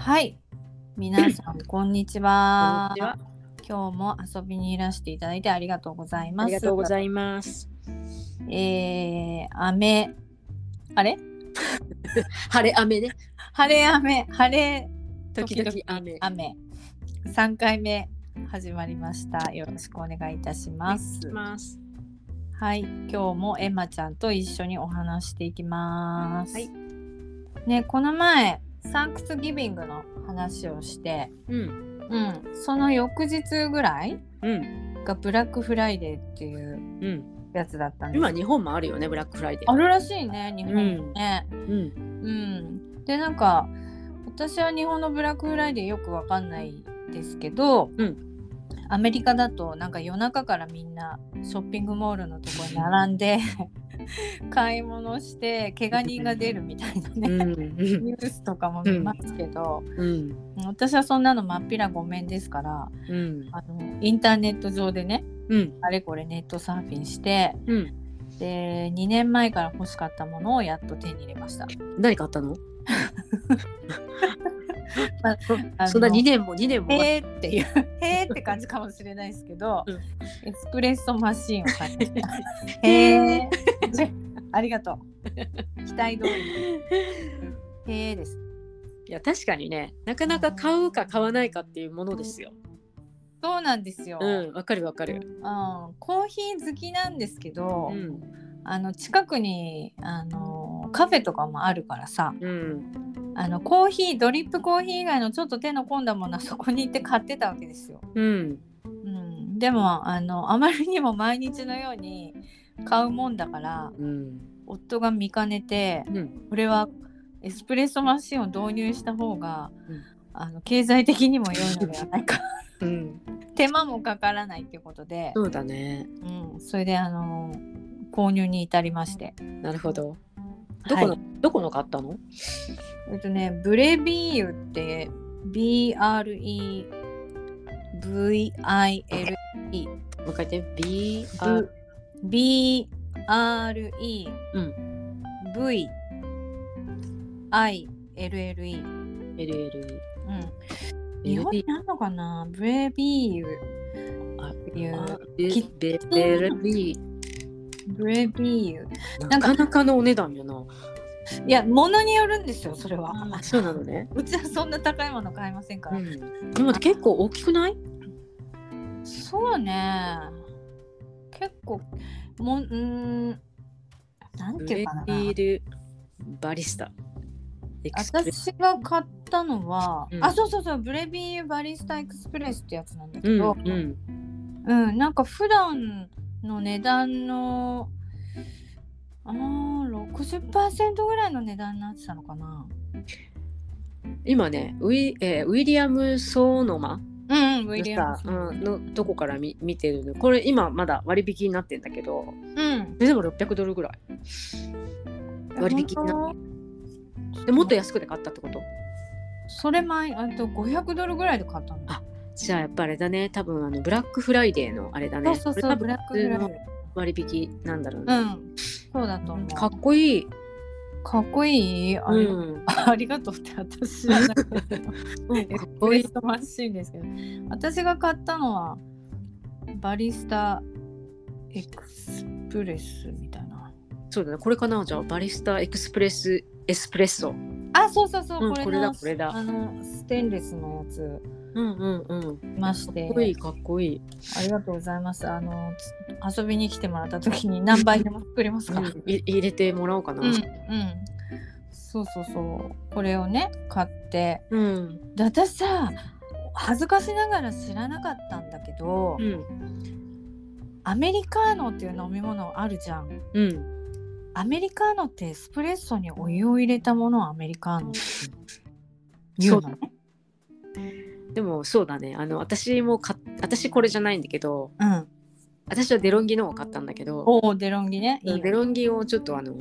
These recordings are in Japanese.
はい。皆さん、こんにちは。こんにちは。今日も遊びにいらしていただいてありがとうございます。ありがとうございます。えー、雨、あれ？晴れ雨ね。晴れ雨、晴れ、時々雨。雨。3回目始まりました。よろしくお願いいたします。ます。はい、今日もエマちゃんと一緒にお話していきます。はいね、この前、 Thanksgiving の話をして、うん。うん、その翌日ぐらいうん。がブラックフライデーっていううん。やつだったんです今日本もあるよね、ブラックフライデー。あるらしいね日本もね。うん。うんでなんか私は日本のブラックフライデーよくわかんないですけど、うんアメリカだとなんか夜中からみんなショッピングモールのところに並んで 買い物して怪我人が出るみたいなね、うん。ニュースとかも見ますけど、うん。私はそんなのまっぴらごめんですからうん。あのインターネット上でねうん。あれこれネットサーフィンしてうん。で2年前から欲しかったものをやっと手に入れました。何買ったの？あのそんな2年も2年も。へーっていうへーって感じかもしれないですけど、うんエスプレッソマシーンを買いました。へーありがとう。期待通りのへーです。いや、確かにね、なかなか買うか買わないかっていうものですよ。そうなんですよ。うん。わかるわかる。うんコーヒー好きなんですけど、うん。あの近くにあのカフェとかもあるからさうん。あのコーヒードリップコーヒー以外のちょっと手の込んだものはそこに行って買ってたわけですよ。うん。うん、でもあのあまりにも毎日のように買うもんだからうん。夫が見かねてうん。これはエスプレッソマシンを導入した方が、うんあの経済的にも良いのではないか うん。手間もかからないっていうことで、そうだね。うん、それであの購入に至りましてなるほど。どこの、はいどこの買ったの？えっとねブレビーユって BREVILE もう一回言って。B、R、BREVILLE うん。LLE LL。うん、日本にあるのかな？ブレビーユ。あいう。ビー。ブレビーユなかなかのお値段よな。いや物によるんですよそれはあそうなのね。うちはそんな高いもの買いませんから、うん。でも結構大きくない？そうね結構もんうーんなんていうかなビールバリスタ。私が買ったのは、うんあそうそうそうブレビーユバリスタエクスプレスってやつなんだけうんど、うん。うん、なんか普段の値段のあー60%ぐらいの値段になってたのかな。今ねウィ,、えーウィリアム・ソーノマ？うん、うん、ウィのリアムさ、うん、のとこから見見てるの？これ今まだ割引になってんだけど。うん。でも600ドルぐらい。割引にな本当？でもっと安くで買ったってこと？それ前あと500ドルぐらいで買ったの。あじゃあやっぱあれだね。多分あのブラックフライデーのあれだね。そうそうそう、ブラックフライデ多分普通の割引なんだろうー。ね、うん、そうだと思う。かっこいい、かっこいい？あり,、うん。ありがとうって私じゃなくて。うん、エかっこいい。スプレッソマシンですけど。私が買ったのはバリスタエクスプレスみたいな。そうだね。これかな？じゃあバリスタエクスプレスエスプレッソ。あそうそうそう、これのうんこれだこれだ。あのステンレスのやつうんうんうん。いまして。かっこいいかっこいい、ありがとうございます。あのつ遊びに来てもらった時に何倍でも作れますか、うんい入れてもらおうかな。うんうん。そうそうそう。これをね買って。うん。で私さ恥ずかしながら知らなかったんだけど、うん。アメリカーノっていう飲み物あるじゃん。うん。アメリカーノってエスプレッソにお湯を入れたものをアメリカーノって言うのね。でもそうだねあの私もか私これじゃないんだけどうん。私はデロンギのを買ったんだけどおお、デロンギね。デロンギをちょっとあの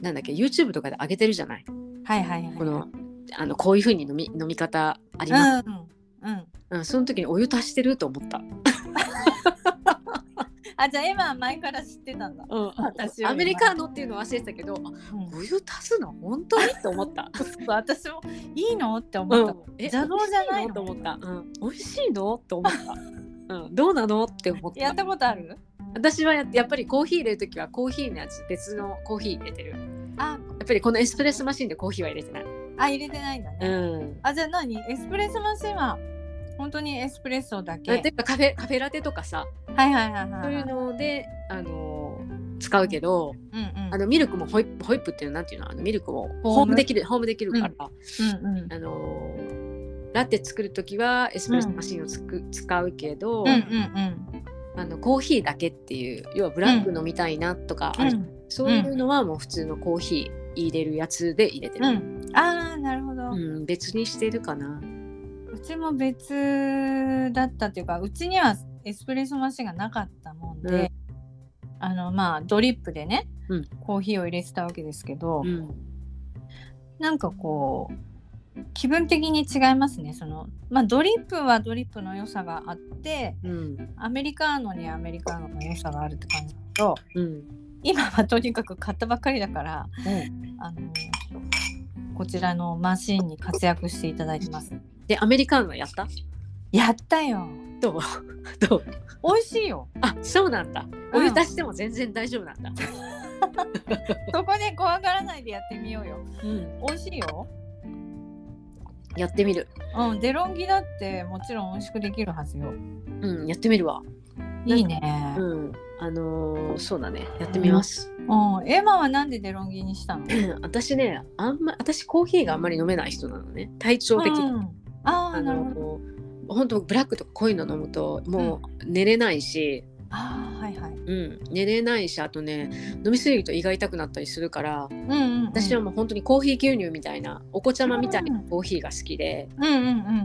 なんだっけ YouTube とかで上げてるじゃない？はいはいはい。このあのこういう風に飲み飲み方あります、うん。うん。うん、その時にお湯足してると思ったああじゃあエマは前から知ってたんだ。うん、私アメリカーノっていうの忘れてたけどあうんお湯足すの？本当に？って思った。私もいいの？って思った。うんえ邪道じゃないと思った。うん、美味しいの？って思った。うん、どうなの？って思った。やったことある？私はややっぱりコーヒー入れるときはコーヒーのやつ別のコーヒー入れてる。やあっぱりこのエスプレッソマシンでコーヒーは入れてない。あ入れてないんだね。うん。あじゃあ何？エスプレッソマシンは本当にエスプレッソだけ。あてかカフェカフェラテとかさ、はいはいはいはい。そういうのであのー使うけど、うんうん。あのミルクもホイップホイップっていうのなんていうの？あのミルクもホームできるホームできるから、うんうん。あのーラテ作るときはエスプレッソマシンをつく、使うけど、うんうんうん。あのコーヒーだけっていう要はブラック飲みたいなとかある、そういうのはもう普通のコーヒー入れるやつで入れてる、うん。ああなるほど。うん別にしてるかな。うちも別だったっていうかうちにはエスプレッソマシンがなかったもんで、あのまあドリップでね、うん。コーヒーを入れてたわけですけど、うん。なんかこう気分的に違いますねそのまあドリップはドリップの良さがあってうん。アメリカーノにはアメリカーノの良さがあるって感じだけどうん。今はとにかく買ったばっかりだからうん。あのこちらのマシンに活躍していただいてます。でアメリカンはやった？やったよどう？どう？美味しいよあそうなんだうんお湯足しても全然大丈夫なんだ。そこで怖がらないでやってみようよ。うん、美味しいよ。やってみる。うん、デロンギだってもちろん美味しくできるはずよ。うん、やってみるわ。いいね。うん、あのーそうだね。やってみます。うん、エマはなんでデロンギにしたの？私ね、あんま私コーヒーがあんまり飲めない人なのね。体調的に。うん、ああ、あなるほど。の本当ブラックとか濃いの飲むともう寝れないし、ああ、はいはい。うん、寝れないしあとね飲みすぎると胃が痛くなったりするからうんうん、うん。私はもう本当にコーヒー牛乳みたいなお子ちゃまみたいなコーヒーが好きで。うんうんう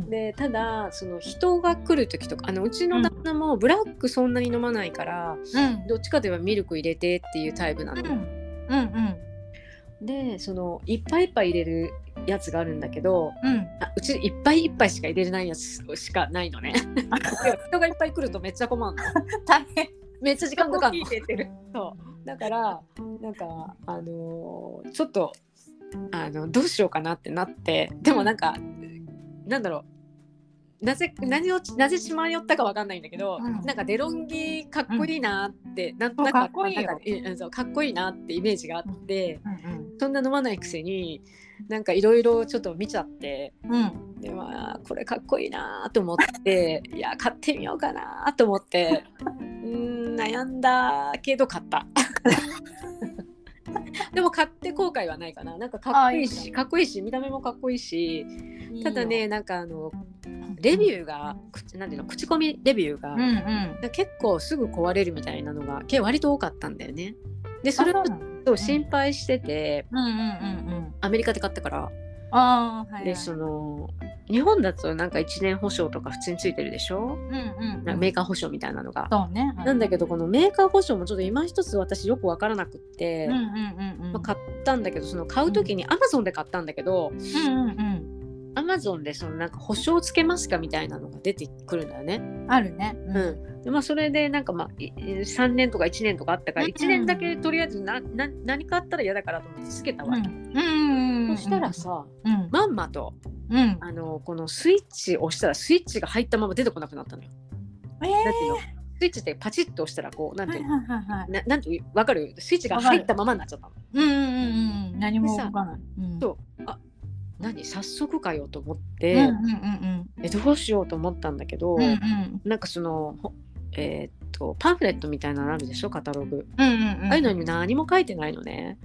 ん。でただその人が来る時とかあのうちの旦那もブラックそんなに飲まないから、うんどっちかといえばミルク入れてっていうタイプなの。うんうんでそのいっぱいいっぱい入れるやつがあるんだけどうん。あうちいっぱいいっぱいしか入れれないやつしかないのね。で人がいっぱい来るとめっちゃ困るの。大変。めっちゃ時間かかる。そうだからなんかあのーちょっとあのどうしようかなってなってでもなんかなんだろうなぜ何をなぜ血迷ったかわかんないんだけど、うんなんかデロンギかっこいいなって、なんなんかかっこいいよなんかっこいいなってイメージがあって、うんそんな飲まないくせになんかいろいろちょっと見ちゃってうん。うん。でまあこれかっこいいなと思って いや買ってみようかなと思ってうーん悩んだけど買った。でも買って後悔はないかな。なんかかっこいいあいいし、かっこいいし、見た目もかっこいいし、ただ。ね、なんかあの、レビューが、口なんていうの、口コミレビューが、うんうん。結構すぐ壊れるみたいなのが、結構割と多かったんだよね。で、それそう心配してて、うんうんうんうん。アメリカで買ったから、ああ、はい、はい。で、その、日本だとなんか1年保証とか普通についてるでしょ、うんうん、なんかメーカー保証みたいなのが。そうね。なんだけど、このメーカー保証もちょっと今一つ私よくわからなくって、うんうんうんうん。まあ、買ったんだけどその買う時にアマゾンで買ったんだけどうんうんうん。アマゾンでそのなんか保証つけますかみたいなのが出てくるんだよね。あるね。う。んでまあ、それでなんかまあい3年とか1年とかあったからうん1年だけとりあえずなな何かあったら嫌だからと思ってつけたわけ。うんうんうんうん。そしたら、さうん。まんまとうん。あのこのスイッチ押したらスイッチが入ったまま出てこなくなったのよ。えー、なんての？スイッチってパチッと押したらこうなんていうの、はいはいはいはい。ななんていう？わかる？スイッチが入ったままになっちゃったの。うんうんうんうん。何も動かない。うん。そう何早速かよと思っうんて、うんうんえどうしようと思ったんだけど、うん。うんうん。なんかそのほえーっとパンフレットみたいなのあるでしょカタログ、うんうんうん。ああいうのに何も書いてないのね。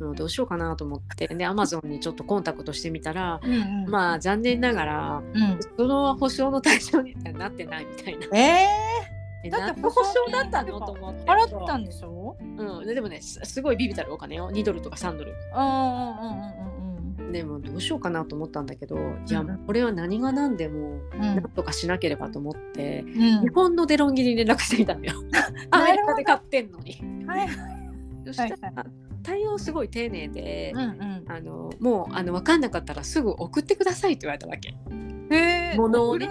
も うどうしようかなと思ってでアマゾンにちょっとコンタクトしてみたらうんうん。まあ残念ながらうん。その保証の対象にはなってないみたいな。ええだって保証だったのと思って。ー、払ったんでしょ？うん、ででもねすすごいビビたるお金よ2ドルとか3ドル。うんうんうんうんでもどうしようかなと思ったんだけどいやうんこれは何が何でもうん。なんとかしなければと思って、うん日本のデロンギに連絡してみたのよ。アメリカで買ってんのに。はい。そし対応すごい丁寧で、うんうん。あのもうあの分かんなかったらすぐ送ってくださいって言われたわけ。へえ。物をね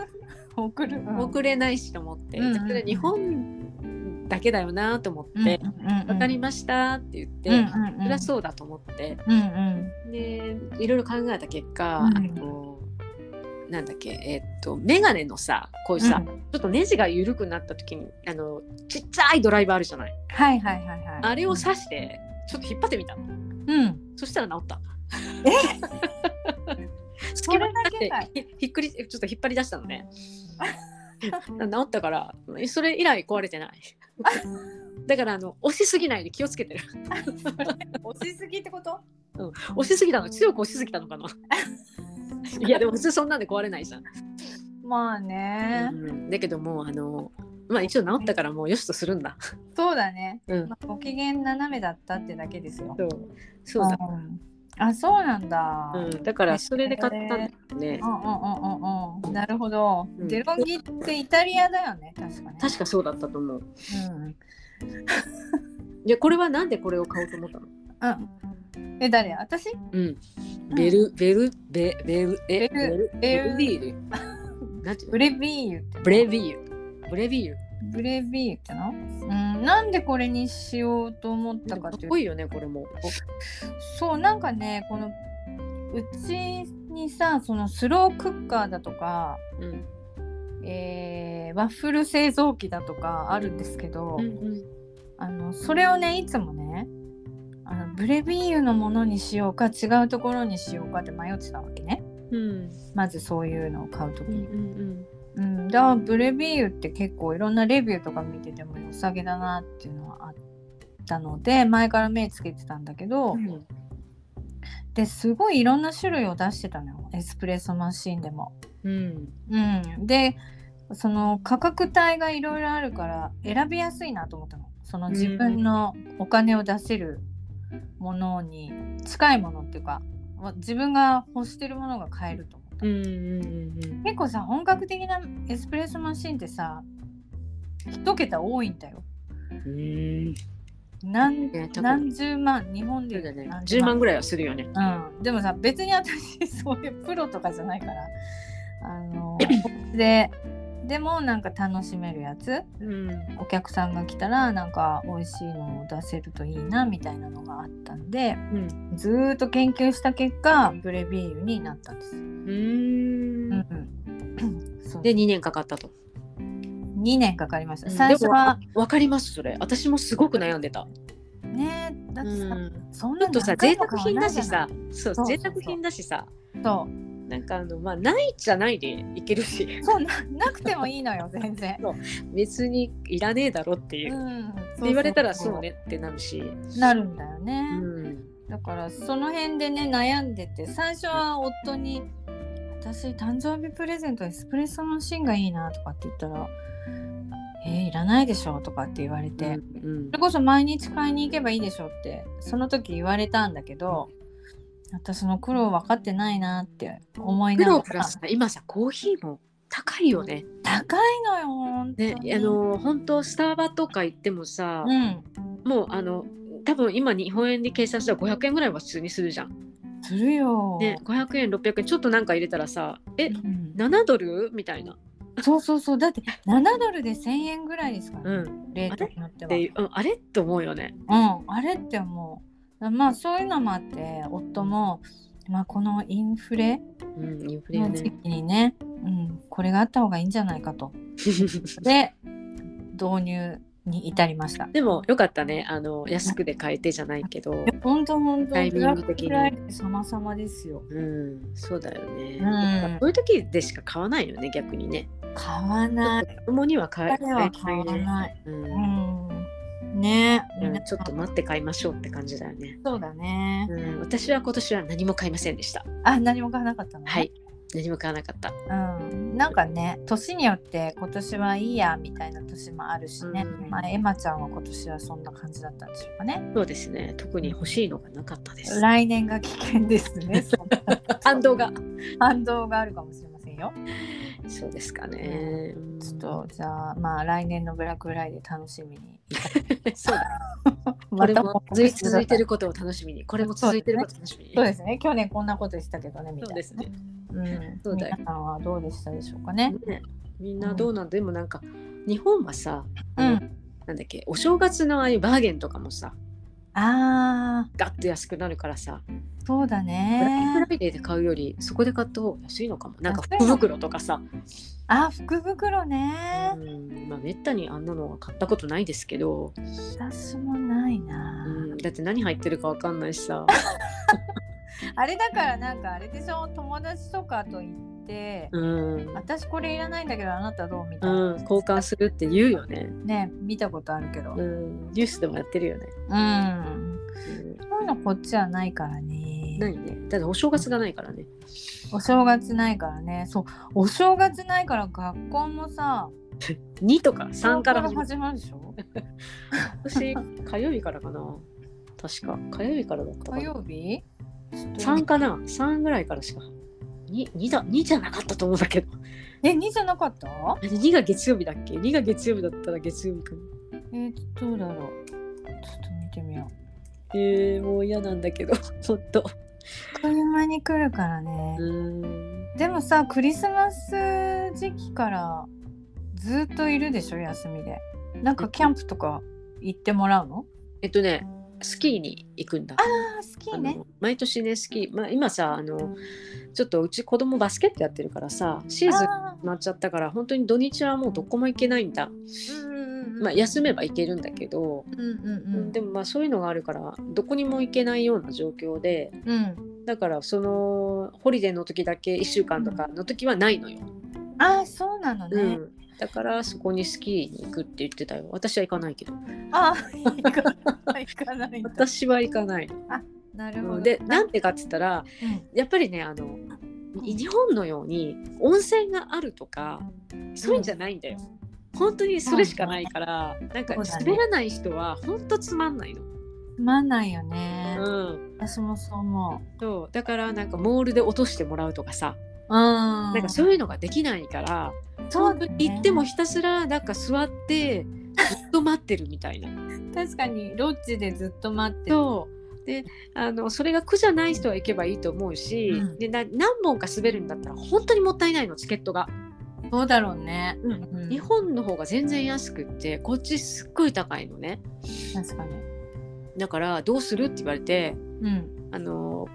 送送る、うん。送れないしと思って、うん。うん日本だけだよなと思って「わかりました」って言って、うん。うん。うん。そりゃそうだと思って。うん。うん。でいろいろ考えた結果、うん。あのなんだっけえっとメガネのさこういうさ、うん。ちょっとネジが緩くなった時にあのちっちゃいドライバーあるじゃない？はいはいはいはい。あれを刺してちょっと引っ張ってみたの。うん。そしたら治った。え？それだけひひっくりちょっと引っ張り出したのね。治ったからそれ以来壊れてない。だからあの押しすぎないで気をつけてる、押しすぎってこと？うん、押しすぎたの強く押しすぎたのかな。いやでも普通そんなんで壊れないじゃん、まあね、うん、だけどもうあのまあ一応治ったからもうよしとするんだ。そうだね、うん。まあ、ご機嫌斜めだったってだけですよ。そう。そうだ、んあそうなんだ、うん、だからそれで買ったんだよね。うんうんうんうんうん。なるほど、うん。デロンギってイタリアだよね。確かね。確かそうだったと思う。うん。いやこれはなんでこれを買おうと思ったの？うん。え誰？私？うん。ベルベルベベルえベベルルベル。ビール？ブレビーユブレビールブレビールブレビーユっての？うんなんでこれにしようと思ったかっていうこいいよねこれも。そうなんかねこのうちにさそのスロークッカーだとか、うん。えーワッフル製造機だとかあるんですけど、うんあのそれをねいつもねあのブレビーユのものにしようか違うところにしようかって迷ってたわけね。うん。まずそういうのを買う時うんうに、んうん、だからブレビーユって結構いろんなレビューとか見てても良さげだなっていうのはあったので前から目つけてたんだけど、うん。ですごいいろんな種類を出してたのよ。エスプレッソマシンでも。うん。うん、でその価格帯がいろいろあるから選びやすいなと思ったの。その自分のお金を出せるものに近いものっていうかわ自分が欲してるものが買えると思った。うんうんうん。結構さ本格的なエスプレッソマシンってさ一桁多いんだよ。うん何何十万日本でね。何十10万ぐらいはするよね。うん、でもさ別に私そういうプロとかじゃないからあの ででもなんか楽しめるやつ？うん。お客さんが来たらなんか美味しいのを出せるといいなみたいなのがあったんでうん。ずーっと研究した結果ブレビーユになったん。です。うん。で2年かかったと。2年かかりました。うん。最初はわかりますそれ。私もすごく悩んでた。ねだってさ、うん。そんなとさ贅沢品だしさ。そう。贅沢品だしさ。そうなんかあのまあないじゃないでいけるし。そうななくてもいいのよ全然。別にいらねえだろっていう、うん、言われたらそうねってなるし、なるんだようね。ん、だからその辺でね悩んでて最初は夫に「私誕生日プレゼントエスプレッソマシンがいいな」とかって言ったら「えー、いらないでしょ」とかって言われて、うん。それこそ毎日買いに行けばいいでしょってその時言われたんだけど私の苦労分かってないなって思いプながらロプラスさ今さコーヒーも高いよね。高いのよ本当ねにあの本当スタバとか行ってもさ、うんもうあの多分今日本円で計算したら500円ぐらいは普通にするじゃん。するよ、ね500円600円ちょっとなんか入れたらさえうん7ドル？みたいな。そうそうそうだって7ドルで1000円ぐらいですから、ねうん、レートによってはで、うん、あれって思うよね。うん、あれって思う。まあそういうのもあって夫も、まあ、このインフレの時ね。期にね、うん、これがあった方がいいんじゃないかと。で導入に至りました。でもよかったねあの安くで買えてじゃないけど。本当本当タイミング的に様々ですよ。うん、そうだよね。うんそういう時でしか買わないよね、逆にね。買わない。子供には買え買。ない。うんうん。ねうん皆ちょっと待って買いましょうって感じだよね。そうだね。うん、私は今年は何も買いませんでした。あ何も買わなかったの、ね、はい。何も買わなかった。うん、なんかね年によって今年はいいやみたいな年もあるしね、うんまあ、エマちゃんは今年はそんな感じだったんでしょうかねそうですね。特に欲しいのがなかったです。来年が危険ですね 反動が。反動があるかもしれませんよ。そうですかね。ちょっとじゃあまあ来年のブラックフライデー楽しみに。そうだ。これも続い続いてることを楽しみに。これも続いてることを楽しみに。そうですね。去年こんなことしたけどねみたいな。そうですね。うん、そうだよ。皆さんはどうでしたでしょうかね。ね。みんなどうなん、でもなんか日本はさ、うん。なんだっけお正月のああいうバーゲンとかもさあガッと安くなるからさ、ーそうだブラックフねライデーで買うよりそこで買った方が安いのかも。なんか福袋とかさ、あ福袋ね。うん。まあ、めったにあんなのは買ったことないですけど、私もないな、うん、だって何入ってるかわかんないしさ、あれだからなんかあれでしょ？友達とかと言って、うん。私これいらないんだけどあなたどうみた？いな、うん、交換するって言うよね、ね見たことあるけど。ううん、ん、ニュースでもやってるよね、うん、そういうのこっちはないからね。ないね。だってお正月がないからね。お正月ないからね。そう。お正月ないから学校もさ 2とか3から始まる。でしょ？私火曜日からかな。確か。火曜日からだったか火な曜日？3かな。3ぐらいからしか 2, 2, だ2じゃなかったと思うんだけど。え2じゃなかった？あれ2が月曜日だっけ ?2 が月曜日だったら月曜日かな。えー、どうだろう。ちょっと見てみよえー、もう嫌なんだけど ほんと。う車に来るからね。でもさクリスマス時期からずっといるでしょ？休みで。なんかキャンプとか行ってもらうの？えっとねスキーに行くんだ。あー好きあね。の毎年ねスキー、まあ、今さあのちょっとうち子供バスケットやってるからさシーズンあ決まっちゃったから本当に土日はもうどこも行けないんだ、まあ、休めば行けるんだけど、うんうんうん。でもまあそういうのがあるからどこにも行けないような状況でうん。だからそのホリデーの時だけ1週間とかの時はないのよ、あーそうなのね、うん、だからそこにスキーに行くって言ってたよ。私は行かないけど。あー行かない行かない私は行かない。なるほど。のでなんてかって言ったらうん。やっぱりねあの日本のように温泉があるとかそういうんじゃないんだよ。本当にそれしかないから、なんかそうだね。滑らない人は本当つまんないの。つまんないよね、うん、私もそう思そう。だからなんかモールで落としてもらうとかさ、ううん。ななんかそういうのができないから、そうだね。行ってもひたすらなんか座ってずっと待ってるみたいな。確かにロッジでずっと待ってる。であのそれが苦じゃない人は行けばいいと思うし、うん。でな何本か滑るんだったら本当にもったいないのチケットが。そうだろうね、うん。うん。日本の方が全然安くってこっちすっごい高いのね。確かに。だからどうするって言われてうん。あの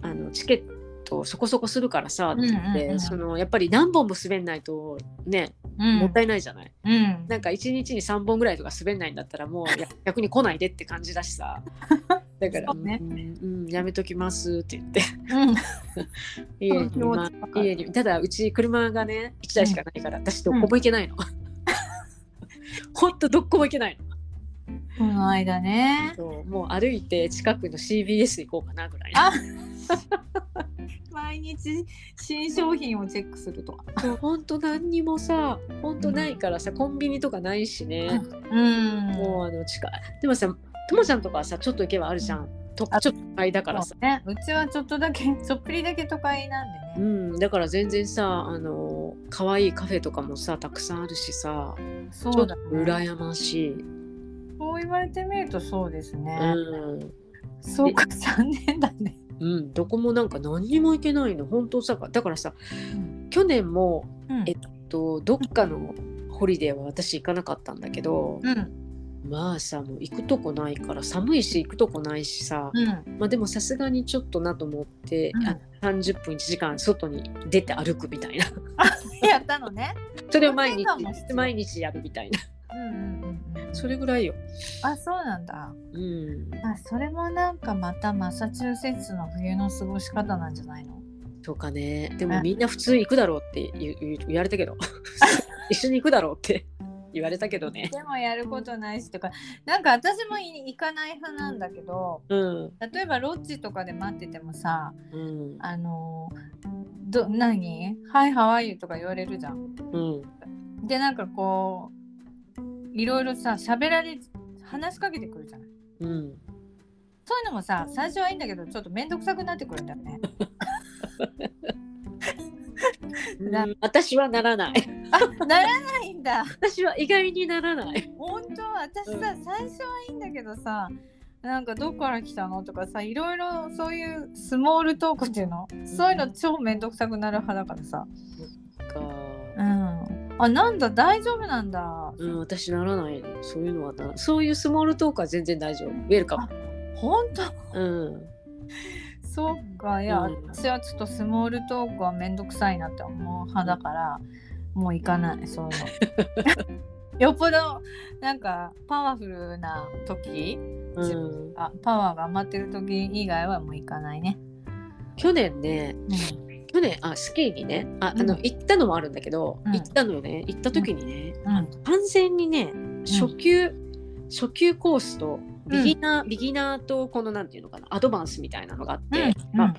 あのチケットそこそこするからさって言って、うんうんうん。そのやっぱり何本も滑んないとね、うん。もったいないじゃない？うん。なんか1日に3本ぐらいとか滑んないんだったらもうや 逆に来ないでって感じだしさ。だから、ね。うんうんやめときますって言って。うん。家に、まわかる。家に。ただうち車がね1台しかないから、私どこも行けないの、ほんとどこも行けないの。この間ね。もう歩いて近くの CBS 行こうかなぐらいあ毎日新商品をチェックするとかそうほんと何にもさほんとないからさ、コンビニとかないしね、うん。もうあの近い。でもさともちゃんとかはさちょっと行けばあるじゃん。とあちょっと都会だからさ。そうね。うちはちょっとだけ ちょっぴりだけ都会なんうでね、ん。だから全然さあの可愛いカフェとかもさたくさんあるしさちょっと羨ましい、そう言われてみるとそうですね、うん。そうか残念だね、うん、どこもなんか何にも行けないの。本当さだからさうん去年もうん。えっとどっかのホリデーは私行かなかったんだけど、うん。まあさもう行くとこないから寒いし行くとこないしさ、うん。まあでもさすがにちょっとなと思って、うん。あ30分1時間外に出て歩くみたいな。やったのね。それを毎日毎日やるみたいなそれぐらいよ。あそうなんだ。うん、あそれもなんかまたマサチューセッツの冬の過ごし方なんじゃないの？そうかね。でもあみんな普通行くだろうって言われたけど。一緒に行くだろうって 言われたけどね。でもやることないしとか。なんか私もい行かない派なんだけどうん。例えばロッジとかで待っててもさうん。あのど何「はいハワイユ」とか言われるじゃん。うん。でなんかこういろいろさ喋られ話しかけてくるじゃない。うんそういうのもさ最初はいいんだけどちょっと面倒くさくなってくるんだよね。私はならない。あならないんだ。私は意外にならない。本当？私さ、う最初はいいんだけどさなんかどこから来たの？とかさいろいろそういうスモールトークっていうの？そういうの超めんどくさくなる派だからさかうんあなんだ大丈夫なんだうん、私ならないの。そういうのはな。そういうスモールトークは全然大丈夫。ウェルカム。本当？うん。そっかいや、うん私はちょっとスモールトークはめんどくさいなって思う派だから、もう行かないそういうの よっぽどなんかパワフルな時うん、あパワーが余ってる時以外はもう行かないね、去年ね、う去年あスキーにねああの、うん。行ったのもあるんだけど、うん。行ったのよね行った時にね、完全にね初級、初級コースとビギナー、ビギナーとこのなんていうのかなアドバンスみたいなのがあって、うん。まあ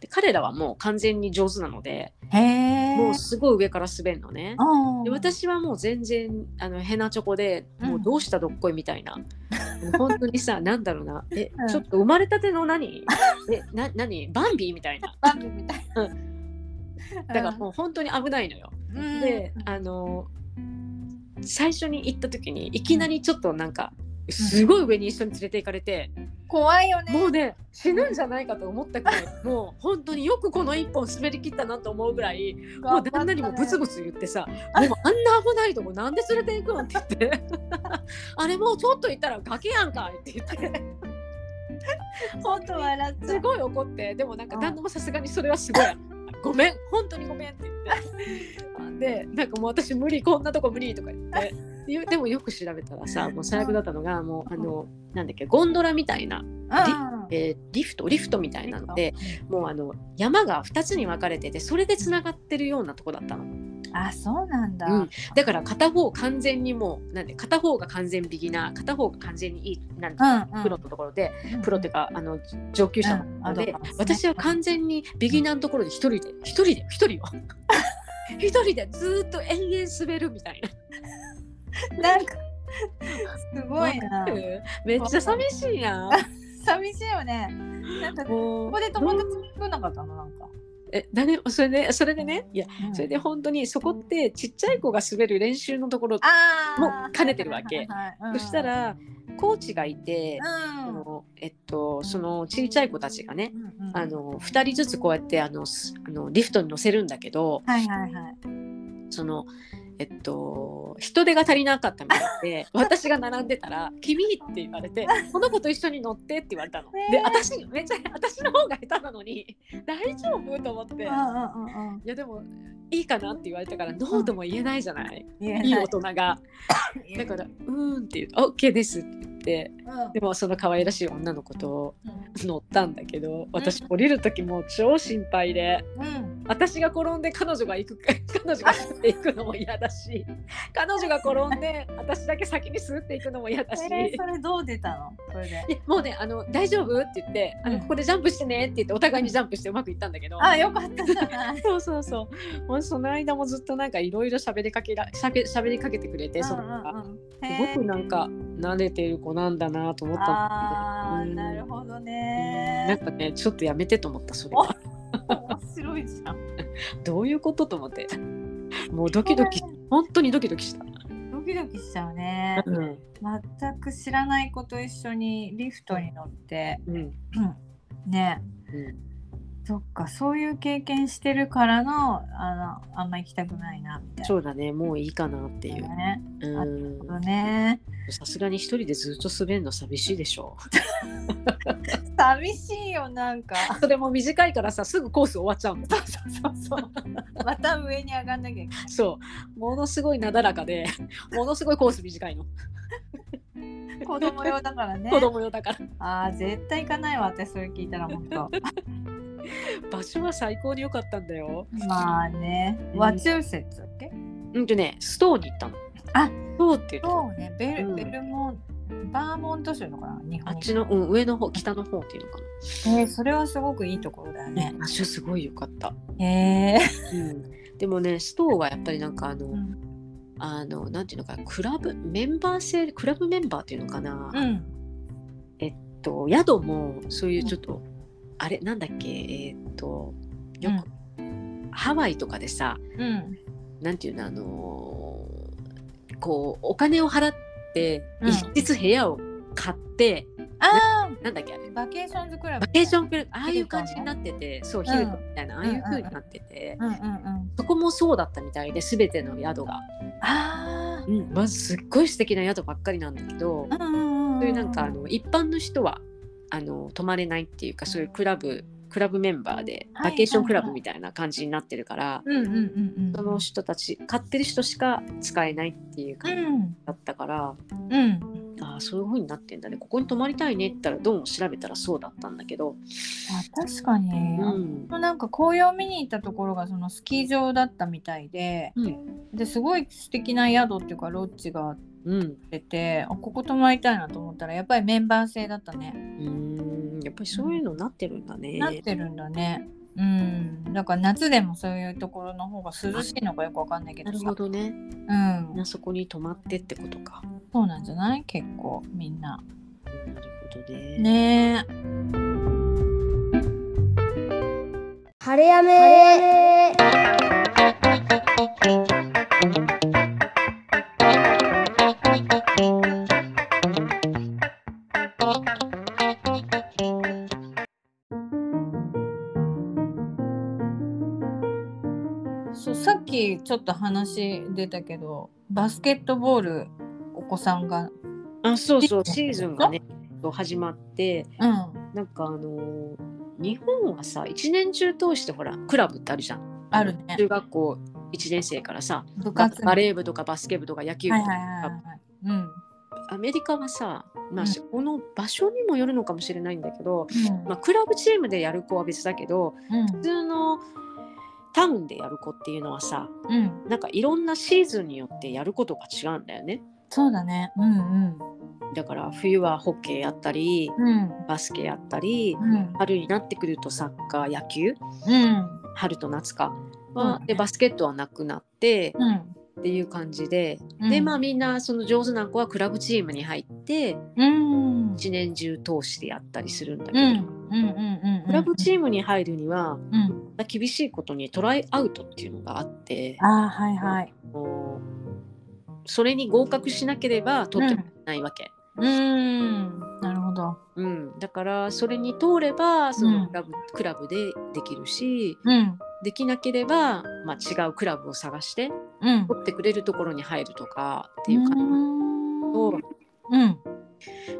で彼らはもう完全に上手なので、へえもうすごい上から滑るのね。あで私はもう全然あのヘナチョコでうん。もうどうしたどっこいみたいな、本当にさなんだろうな。え、うん。ちょっと生まれたての何？えな何？バンビーみたいな。バンビみたいなだからもう本当に危ないのよ。うん。であの最初に行った時にいきなりちょっとなんかすごい上に一緒に連れて行かれて、怖いよね。もうね死ぬんじゃないかと思ったくらいもう本当によくこの一本滑り切ったなと思うぐらいもう旦那にもブツブツ言ってさ「でもあんな危ないとこなんで連れて行くの?」って言って「あれもうちょっと行ったら崖やんかい」って言って。本当笑っすごい怒ってでもなんか旦那もさすがにそれはすごい「ごめん本当にごめん」って言って。でなんかもう私無理こんなとこ無理とか言って。ででもよく調べたらさもう最悪だったのがもうあのなんだっけゴンドラみたいな、うんえーリフトリフトみたいなのでもうあの山が2つに分かれててそれでつながってるようなとこだったの。あそうなんだ、うん。だから片方完全にもうなんで片方が完全ビギナー片方が完全にいいなんてうんうん。プロのところで、うん。プロっていうかあの上級者うんなので、アドバンスね。私は完全にビギナーのところで一人で一人で一人よ 一人でずーっと延々滑るみたいな。なんかすごいな。めっちゃ寂しいやん。寂しいよね。なんかここで友達作んなかったの？なんか、え誰それでそれでねいやうん。それで本当にそこってちっちゃい子が滑る練習のところあもう兼ねてるわけ。そしたらコーチがいて、うん。あのえっとそのちっちゃい子たちがねあの2人ずつこうやってあのすあのリフトに乗せるんだけどはいはいはい。そのえっと人手が足りなかったみたいで 私が並んでたら「君」って言われて「この子と一緒に乗って」って言われたの。で私めっちゃ私の方が下手なのに大丈夫？と思って。うんうんうんうん。いやでもいいかなって言われたからノーとも言えないじゃない、言えい。い大人が。だから「うーん」って言う「OK です」って言ってうん。でもその可愛らしい女の子とうん。乗ったんだけど私降りる時もう超心配でうん。私が転んで彼女が行く 彼女がスっていくのも嫌だし彼女が転んで私だけ先にスっていくのも嫌だし。えーそれどう出たの？それで。もうねあの大丈夫って言ってあの、うんここでジャンプしてねって言ってお互いにジャンプしてうまくいったんだけど。あよかった。じゃないそうそうそう。もうその間もずっとなんかいろいろ喋りかけらしゃべ喋りかけてくれてその子が、すごくなんか慣れてる子なんだなと思ったんだけど。なるほどうん。なんねかねちょっとやめてと思ったそれは。面白いじゃん。どういうことと思って。もうドキドキ本当にドキドキした、ドキドキしちゃうね。うん。全く知らない子と一緒にリフトに乗って、うん。うん、ね。うん、そっかそういう経験してるからのあのあんま行きたくないなみたいそうだねもういいかなっていうなね。うんそうねさすがに一人でずっと滑るの寂しいでしょ 寂しいよなんか。それも短いからさすぐコース終わっちゃうのそうそうそう。また上に上がんなきゃいけない。そうものすごいなだらかでものすごいコース短いの、子供用だからね。子供用だからああ絶対行かないわ私それ聞いたら本当。場所は最高に良かったんだよ。まあね。うん。ワチューセッツだっけ？うんとねストーに行ったの。あストーっていうそうね。ベル、うん。ベルモンバーモント州のかな？日本。あっちの、うん、上の方北の方っていうのかえー、それはすごくいいところだよな、ね。場所すごい良かった、へえうん、でもねストーはやっぱりなんかあの、うん。あのなんていうのかなクラブメンバー制クラブメンバーっていうのかな、うん。えっと宿もそういうちょっと、あれなんだっけ？えっとよく、ハワイとかでさうん。なんていうのあのーこうお金を払ってうん。一室部屋を買って、あなんだっけ？あれあ vacations club vacation club ああいう感じになっててそうん。ヒルトンみたいな、ああいう風になってて、うんうんうん。そこもそうだったみたいで全ての宿が、あうん、まずすっごい素敵な宿ばっかりなんだけど、あうんうんうん。そういうなんかあの一般の人はあの泊まれないっていうかそういうクラブクラブメンバーではいバケーションクラブみたいな感じになってるから、うんうんうんうんその人たち買ってる人しか使えないっていうう感じん。だったから、うん。ああそういう風になってんだね。ここに泊まりたいねって言ったらどうも調べたらそうだったんだけど、あ確かに、うん。なんか紅葉見に行ったところがそのスキー場だったみたいでうん。ですごい素敵な宿っていうかロッジがうん、出てあここ泊まりたいなと思ったらやっぱりメンバー制だったね、うーん。やっぱりそういうのなってるんだね。なってるんだね。うん。だから夏でもそういうところの方が涼しいのかよくわかんないけどなさるほどね。うん。みんなそこに泊まってってことか。そうなんじゃない？結構みんな。なるほどね。ね。え晴れやめちょっと話出たけどバスケットボールお子さんが。あそうそうシーズンがね始まってうん。なんかあのー日本はさ一年中通してほらクラブってあるじゃん。あるね。中学校1年生からさ部バレー部とかバスケ部とか野球部とか、うん。アメリカはさ、まあうん。この場所にもよるのかもしれないんだけど、うん。まあ、クラブチームでやる子は別だけどうん。普通のタウンでやる子っていうのはさうん。なんかいろんなシーズンによってやることが違うんだよね。そうだね。うんだから冬はホッケーやったりうん。うんバスケやったりうん。春になってくるとサッカー野球？うん。春と夏か。は、そうだね。でバスケットはなくなってうんっていう感じで、うん。でまあみんなその上手な子はクラブチームに入ってうん。一年中通してやったりするんだけど、うんクラブチームに入るにはうん。厳しいことにトライアウトっていうのがあって。ああはいはい。それに合格しなければ取ってもらえないわけ。うん。なるほど。うん、だからそれに通ればそうん。のクラブ,、クラブでできるしうん。できなければ、まあ、違うクラブを探してうん。取ってくれるところに入るとかっていう感じ。と、う。ん。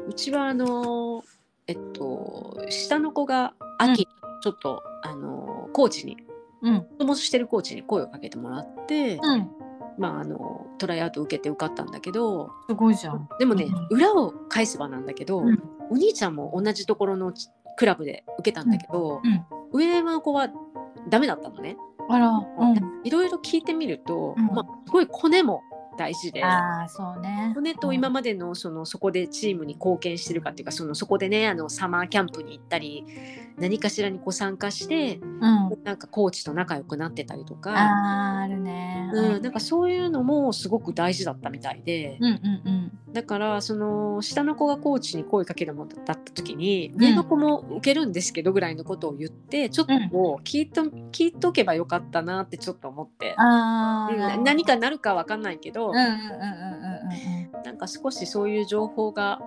うちはあのえっと下の子が秋、ちょっとあのコーチにうん。子供してるコーチに声をかけてもらって、うんまあ、あのトライアウト受けて受かったんだけどすごいじゃん。でもね、う裏を返せばなんだけど、うん。お兄ちゃんも同じところのクラブで受けたんだけど、うん。上の子はダメだったのね。あらうん。いろいろ聞いてみると、うん。まあ、すごいコネも大事で。ああそうね。コネと今までのそのそこでチームに貢献してるかっていうかそのそこでねあのサマーキャンプに行ったり何かしらにこう参加してうん。なんかコーチと仲良くなってたりとか、あーあるね。うん、なんかそういうのもすごく大事だったみたいで、うんうんだからその下の子がコーチに声かけるもんだった時に、ん。上の子も受けるんですけどぐらいのことを言ってちょっとこう聞いと聞いとけばよかったなってちょっと思って。うん何かなるかわかんないけど、うんうんうんうんなんか少しそういう情報が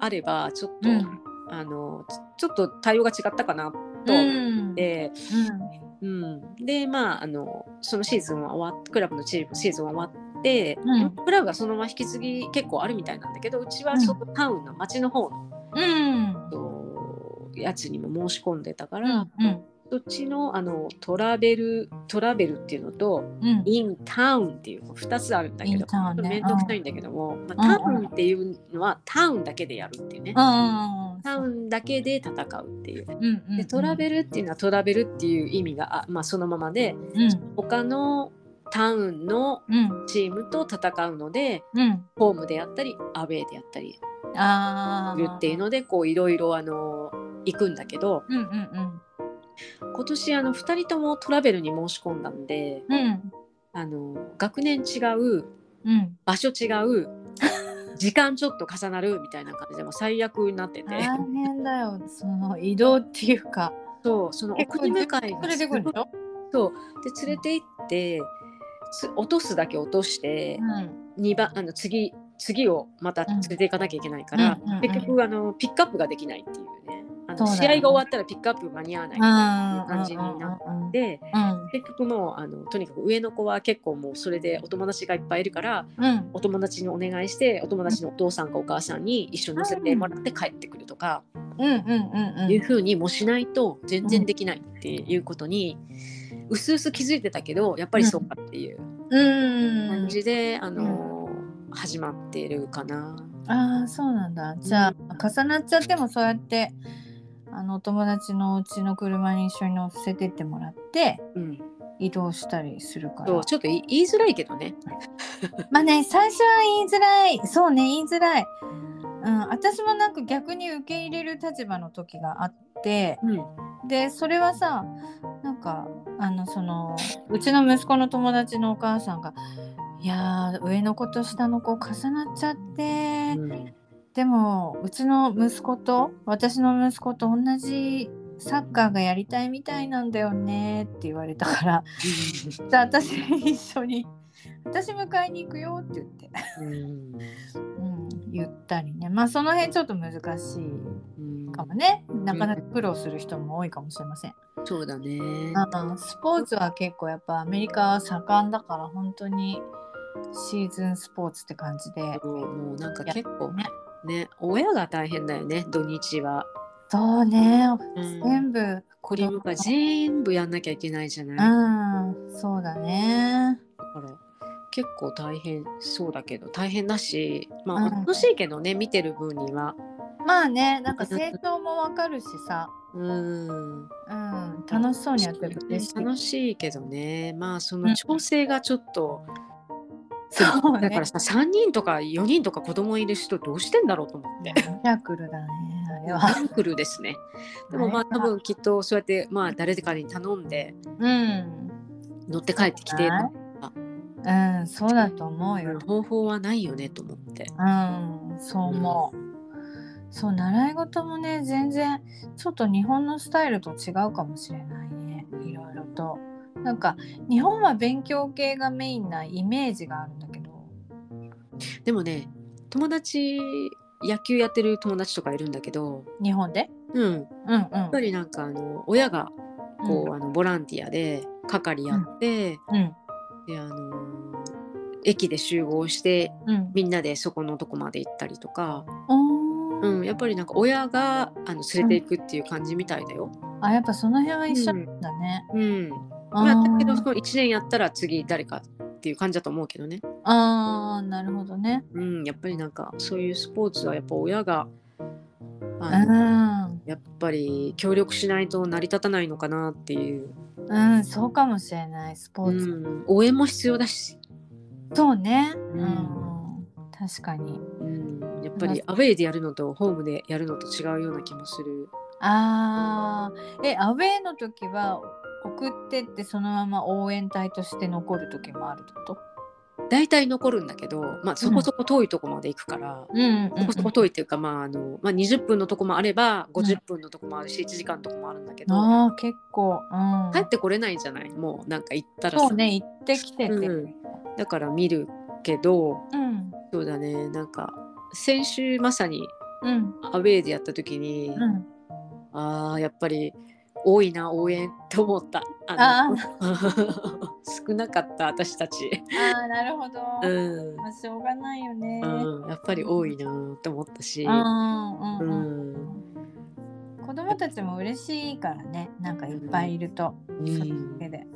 あればちょっと、うん。あのちちょっと対応が違ったかなとう思んって、うん。うん。でまああのそのシーズンは終わっクラブのチームシーズンは終わって、うん。クラブがそのまま引き継ぎ結構あるみたいなんだけどうちはちょっとタウンの町の方の、うん。とやつにも申し込んでたかうら、んうんそっちのあのトラベルトラベルっていうのとうん。インタウンっていう2つあるんだけど、ね。めんどくさいんだけども、まうん。あ、タウンっていうのはタウンだけでやるっていうね、うんうんうん。タウンだけで戦うっていう。うんうんでトラベルっていうのはトラベルっていう意味があ、まあ、そのままでうん。他のタウンのうん。チームと戦うのでうん。ホームでやったりアウェーでやったりああするっていうのでこういろいろあの行くんだけどうんうん今年あの2人ともトラベルに申し込んだんでうんうんあの学年違ううん場所違う時間ちょっと重なるみたいな感じでもう最悪になってて。大変だよ。その移動っていうか。そうその結構送り迎えが連れそう。で連れて行ってつ落とすだけ落として、うん。二番あの次次をまた連れていかなきゃいけないから、結局あのピックアップができないっていうねあの試合が終わったらピックアップ間に合わないいう感じになうんって。うん結局もうあのとにかく上の子は結構もうそれでお友達がいっぱいいるからうん。お友達にお願いしてお友達のお父さんかお母さんに一緒に乗せてもらって帰ってくるとか、うんうんうにもしないと全然できないっていうことにうすうす気づいてたけどやっぱりそうかっていううん。感じで、あの始まっているかな。ああそうなんだ。じゃあ、重なっちゃってもそうやってあのお友達のお家の車に一緒に乗せてってもらってうん、移動したりするから。そうちょっと言い言いづらいけどね。まあね最初は言いづらい。そうね言いづらい、うん、私もなんか逆に受け入れる立場の時があってうん。でそれはさなんかあのそのうちの息子の友達のお母さんが「いやー上の子と下の子重なっちゃって、うんでもうちの息子と私の息子と同じサッカーがやりたいみたいなんだよねって言われたからじゃあ私一緒に私迎えに行くよって言って、うんうん、言ったりねまあその辺ちょっと難しいうんかもねなかなか苦労する人も多いかもしれません。そうだね。うんスポーツは結構やっぱアメリカは盛んだから本当にシーズンスポーツって感じで。もうなんか結構ねね。親が大変だよね土日は。そうね、うん。全部子供。が全部やんなきゃいけないじゃない。だうん、そうだね。から結構大変そうだけど大変だしまあうん。楽しいけどね見てる分には。まあね、なんか成長もわかるしさ、うん。うん、楽しそうにやってると嬉しい。楽しいけどね。まあそのうん。調整がちょっと、そうねだからさ3人とか4人とか子供いる人どうしてんだろうと思って。ミラクルだね、あれは。ミラクルですね。でもまあ多分きっとそうやってまあ誰かに頼んでうん。乗って帰ってきてうん、そうだと思うよ。方法はないよねと思って。うん、そう思う。そう、習い事もね、全然、ちょっと日本のスタイルと違うかもしれないね。いろいろと。なんか、日本は勉強系がメインなイメージがあるんだけど。でもね友達野球やってる友達とかいるんだけど、日本で？うん、うんうん。やっぱりなんかあの親がこう、あのボランティアで係やって、うん。であの駅で集合してうん。みんなでそこのとこまで行ったりとか、うん。うん、やっぱりなんか親があの連れていくっていう感じみたいだよ。あ、やっぱその辺は一緒だね。うんあまあ、だけどーその1年やったら次誰かっていう感じだと思うけどね。あー、なるほどね。うん、やっぱりなんかそういうスポーツはやっぱ親がうあ。やっぱり協力しないと成り立たないのかなっていう、うん、そうかもしれない、スポうーツ。ん、応援も必要だし、そうね。うんうん。確かに。うん、やっぱりアウェーでやるのとホームでやるのと違うような気もする。あーえアウェーの時は送ってってそのまま応援隊として残る時もあると？大体残るんだけど、まあ、そこそこ遠いとこまで行くから、うんうんそこそこ遠いっていうか、まああのまあ、20分のとこもあれば50分のとこもあるし、1時間のとこもあるんだけど、あー結構、うん、帰ってこれないじゃない？もうなんか行ったらさ。そうね行ってきてて、うん、だから見るけどうん。そうだね。なんか先週まさにうん。アウェーでやった時に、うん。あーやっぱり多いな応援と思った。あの 少なかった私たち、あーなるほど、うん。まあ、しょうがないよね、うん、やっぱり多いなと思ったし、うんうん子供たちも嬉しいからね。なんかいっぱいいると、うん。それだけで。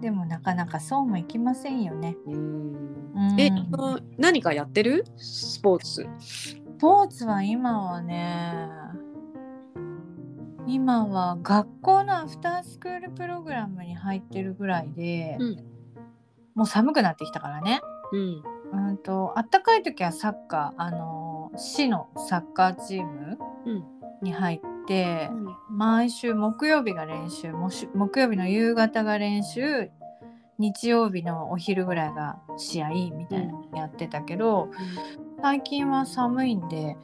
でもなかなかそうもいきませんよね。え何かやってる？スポーツ。スポーツは今はね今は学校のアフタースクールプログラムに入ってるぐらいで、うんもう寒くなってきたからね。うんうんとあったかい時はサッカーあの市のサッカーチームに入って、毎週木曜日が練習もし木曜日の夕方が練習日曜日のお昼ぐらいが試合みたいなのやってたけど、最近は寒いんで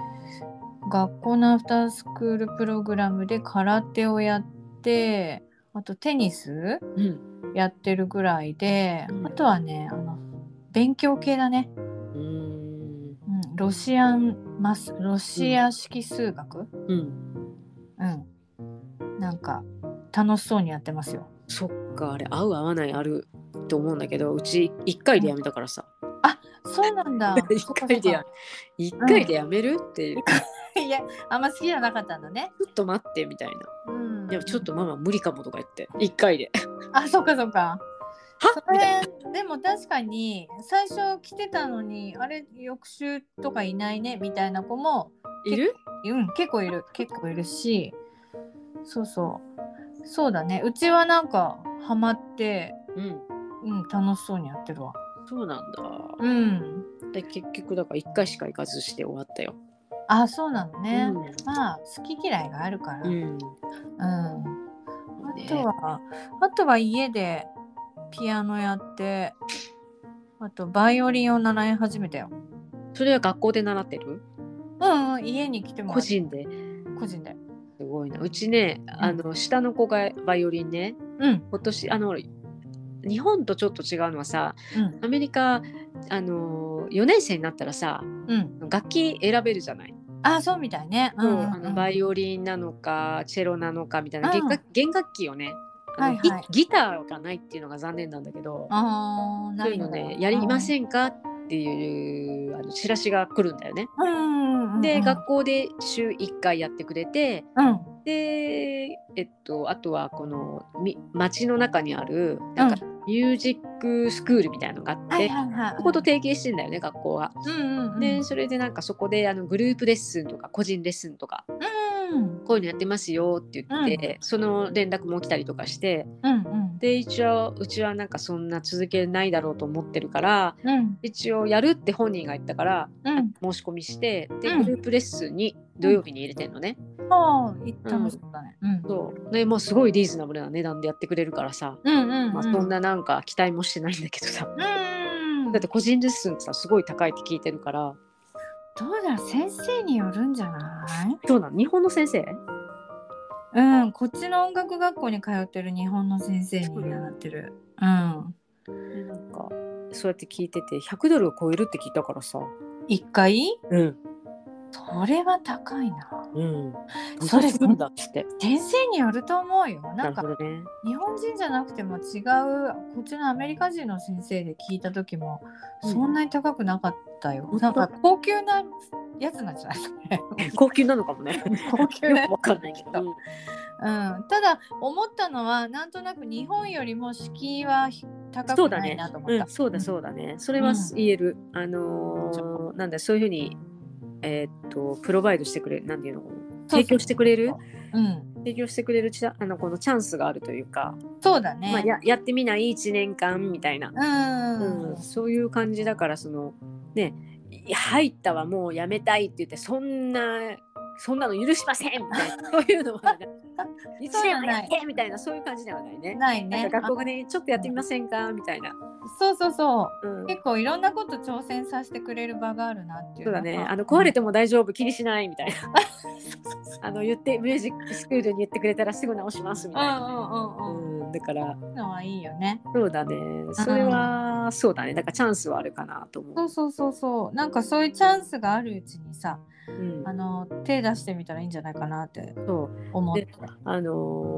学校のアフタースクールプログラムで空手をやってあとテニスうん。やってるぐらいで、うん。あとはねあの勉強系だね。うん。ロシアンマスロシア式数学？うん。うん、なんか楽しそうにやってますよ。そっかあれ合う合わないあると思うんだけどうち1回でやめたからさ。そうなんだ。1そっか回でやそっか一回でやめるっていう いやあんま好きじゃなかったんだね。ちょっと待ってみたいな。うん。でもちょっとママ無理かもとか言って。1回で。あそっかそっか。そみたいれでも確かに最初来てたのにあれ翌週とかいないねみたいな子もいる？うん結構いる。結構いるし。そうそう。そうだね。うちはなんかハマってうん。うん楽しそうにやってるわ。そうなんだ。うん。で結局だから1回しか行かずして終わったよあそうなのね、うん。まあ好き嫌いがあるから、ううん。んあとはあとは家でピアノやってあとバイオリンを習い始めたよ。それは学校で習ってる？うん、うん、家に来ても個人で。個人で。すごいな。うちねあの下の子がバイオリンね。うん。今年あの日本とちょっと違うのはさうん。アメリカあの4年生になったらさうん。楽器選べるじゃない、あそうみたいね。うんうんあのバイオリンなのかチェロなのかみたいなうん。弦楽弦楽器をねはいはい。ギギターがないっていうのが残念なんだけどそういうのねやりませんかっていうあのチラシが来るんだよね。うんうんうんうんで学校で週1回やってくれてうん。でえっとあとはこのみ町の中にあるなんかミュージックスクールみたいなのがあって、はいはいはいそこと提携してんだよね学校は。うんうんうん。でそれでなんかそこであのグループレッスンとか個人レッスンとかうんこういうのやってますよって言って、その連絡も来たりとかしてうんうん。で一応うちはなんかそんな続けないだろうと思ってるからうん。一応やるって本人が言ったからうん。申し込みしてでうん。グループレッスンに土曜日に入れてんのね。ああ楽しそうだね。うん。そう。でもうすごいリーズナブルな値段でやってくれるからさ、うんうんうん。まあ、そんななんか期待もしてないんだけどさ、うん。だって個人レッスンってさすごい高いって聞いてるからどうだろう先生によるんじゃない？そうなの？日本の先生？うんこっちの音楽学校に通ってる日本の先生に習ってる。うん。でなんかそうやって聞いてて100ドルを超えるって聞いたからさ。一回？うんそれは高いな。うん。それするんだって先生によると思うよ。ななんかね。日本人じゃなくても違うこっちのアメリカ人の先生で聞いた時もうん。そんなに高くなかったよ、なんか高級なやつなんじゃない？高級なのかもね。高級な。わかんないけど、うん、ただ思ったのはなんとなく日本よりも敷居は高くないそうだねなと思った。うん、そうだそうだね。それはうん。言える、あのーなんだそういうふうにえーっとプロバイドしてくれるなんていうの？提供してくれる？うん、提供してくれるチャあのこのチャンスがあるというか、そうだね。まあ、ややってみない？1年間？みたいな、うん、うん。そういう感じだからそのねい入ったはもうやめたいって言ってそんなそんなの許しません！みたいな。そういうのはね一年ないやって！みたいな。そういう感じではないね。ないね。なんか。学校がねちょっとやってみませんか？みたいな。あそうそうそう。うん。結構いろんなこと挑戦させてくれる場があるなっていう。そうだね。なんか。あの壊れても大丈夫？気にしないみたいな。あの言ってミュージックスクールに言ってくれたらすぐ直しますみたいな、うんうんうんうん。うん、だから。のはいいよね。そうだね。それはそうだね。だからチャンスはあるかなと思う。そうそうそうそう。なんかそういうチャンスがあるうちにさ、うんあの手出してみたらいいんじゃないかなって思って。あの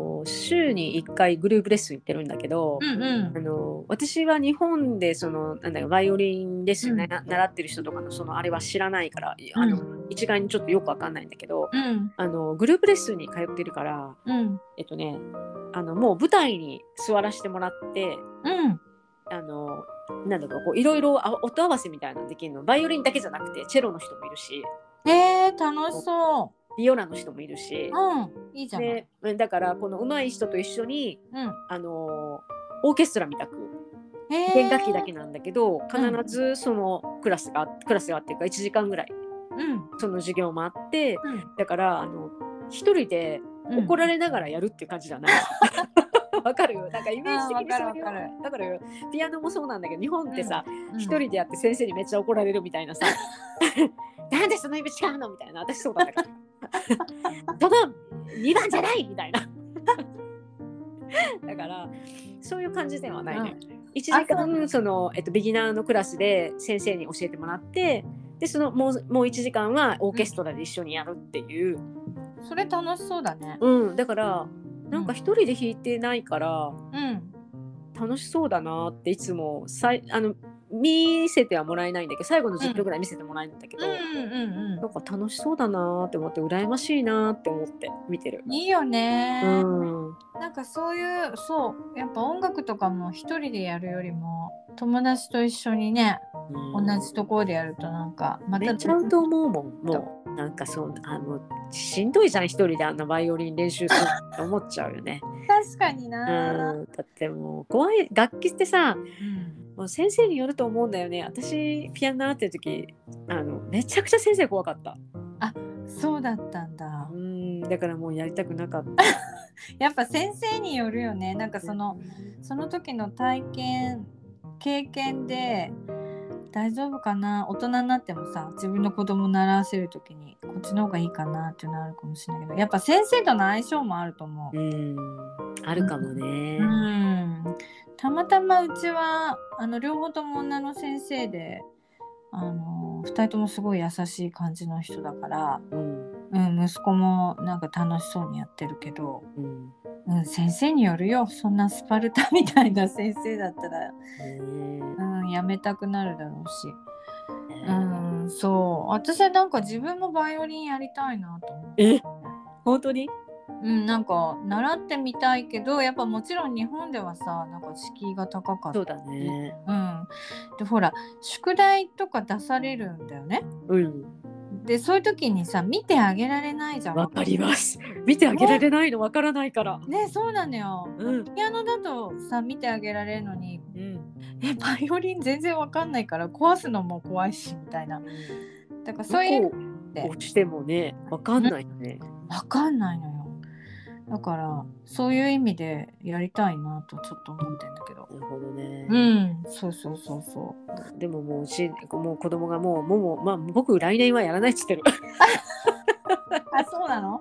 ー週に1回グループレッスン行ってるんだけど、うんうん。あ。のー私は日本でそのなんだよバイオリンレッスンな、習ってる人とかのそのあれは知らないからあの、一概にちょっとよくわかんないんだけど、うん。あのグループレッスンに通ってるからうん。えっとねあのもう舞台に座らせてもらってうん。あのなんだろうこういろいろあ音合わせみたいなのできるの。バイオリンだけじゃなくてチェロの人もいるしえー、楽しそビオラの人もいるしう。うん。いいじゃない。でだからこの上手い人と一緒にうん。あのオーケストラみたくえー弦楽器だけなんだけど必ずそのクラスがクラスがあっていうか1時間ぐらいうん。その授業もあってうんだからあの一人でうん怒られながらやるっていう感じじゃない。わかるよ。なんかイメージ的にそういうだからよピアノもそうなんだけど日本ってさうん。一、人でやって先生にめっちゃ怒られるみたいなさ なんでその指違うの？みたいな。私そうだったからその2番じゃない！みたいな。だからそういう感じではないね、1時間その、えっと、ビギナーのクラスで先生に教えてもらってでそのもうもう1時間はオーケストラで一緒にやるっていう、それ楽しそうだね。うん、だからなんか一人で弾いてないからうん。楽しそうだなっていつもさいあの見せてはもらえないんだけど最後の10分ぐらい見せてもらえるんだけど、うんうんなんか楽しそうだなって思って羨ましいなって思って見てるう。ん。いいよね、うんなんかそういうそうやっぱ音楽とかも一人でやるよりも友達と一緒にね同じところでやるとなんかまたちゃうと思うもんもうなんかそうあのしんどいじゃん一人であんなバイオリン練習するって思っちゃうよね。確かにうな。ん、だってもう怖い楽器ってさうんもう先生によると思うんだよね私ピアノ習ってる時あのめちゃくちゃ先生怖かったそうだったんだう。んだからもうやりたくなかった やっぱ先生によるよね。なんかそのその時の体験経験で大丈夫かな？大人になってもさ自分の子供習わせる時にこっちの方がいいかなっていうのあるかもしれないけどやっぱ先生との相性もあると思う。うん。あるかもね。う。ん、たまたまうちはあの両方とも女の先生であの2人ともすごい優しい感じの人だから、うん。うん、息子もなんか楽しそうにやってるけど、うんうん、先生によるよ。そんなスパルタみたいな先生だったら、ねうん、やめたくなるだろうし、え。うん、そう。私はなんか自分もバイオリンやりたいなと思う。え？本当に？うん、なんか習ってみたいけどやっぱもちろん日本ではさなんか敷居が高かった。そうだね。うん、でほら宿題とか出されるんだよね。うんでそういう時にさ見てあげられないじゃん。わかります。見てあげられないのわからないから。ねそうなのよ。うんピアノだとさ見てあげられるのにうん。えバイオリン全然わかんないから壊すのも怖いしみたいな。だからそういうどこを押してもね、わかんないよね。わかんないのよ。だからそういう意味でやりたいなとちょっと思ってんだけど。なるほどね。うん、そうそうそうそう。でももううちもう子供がもうももまあ僕来年はやらないっつってる。あそうなの？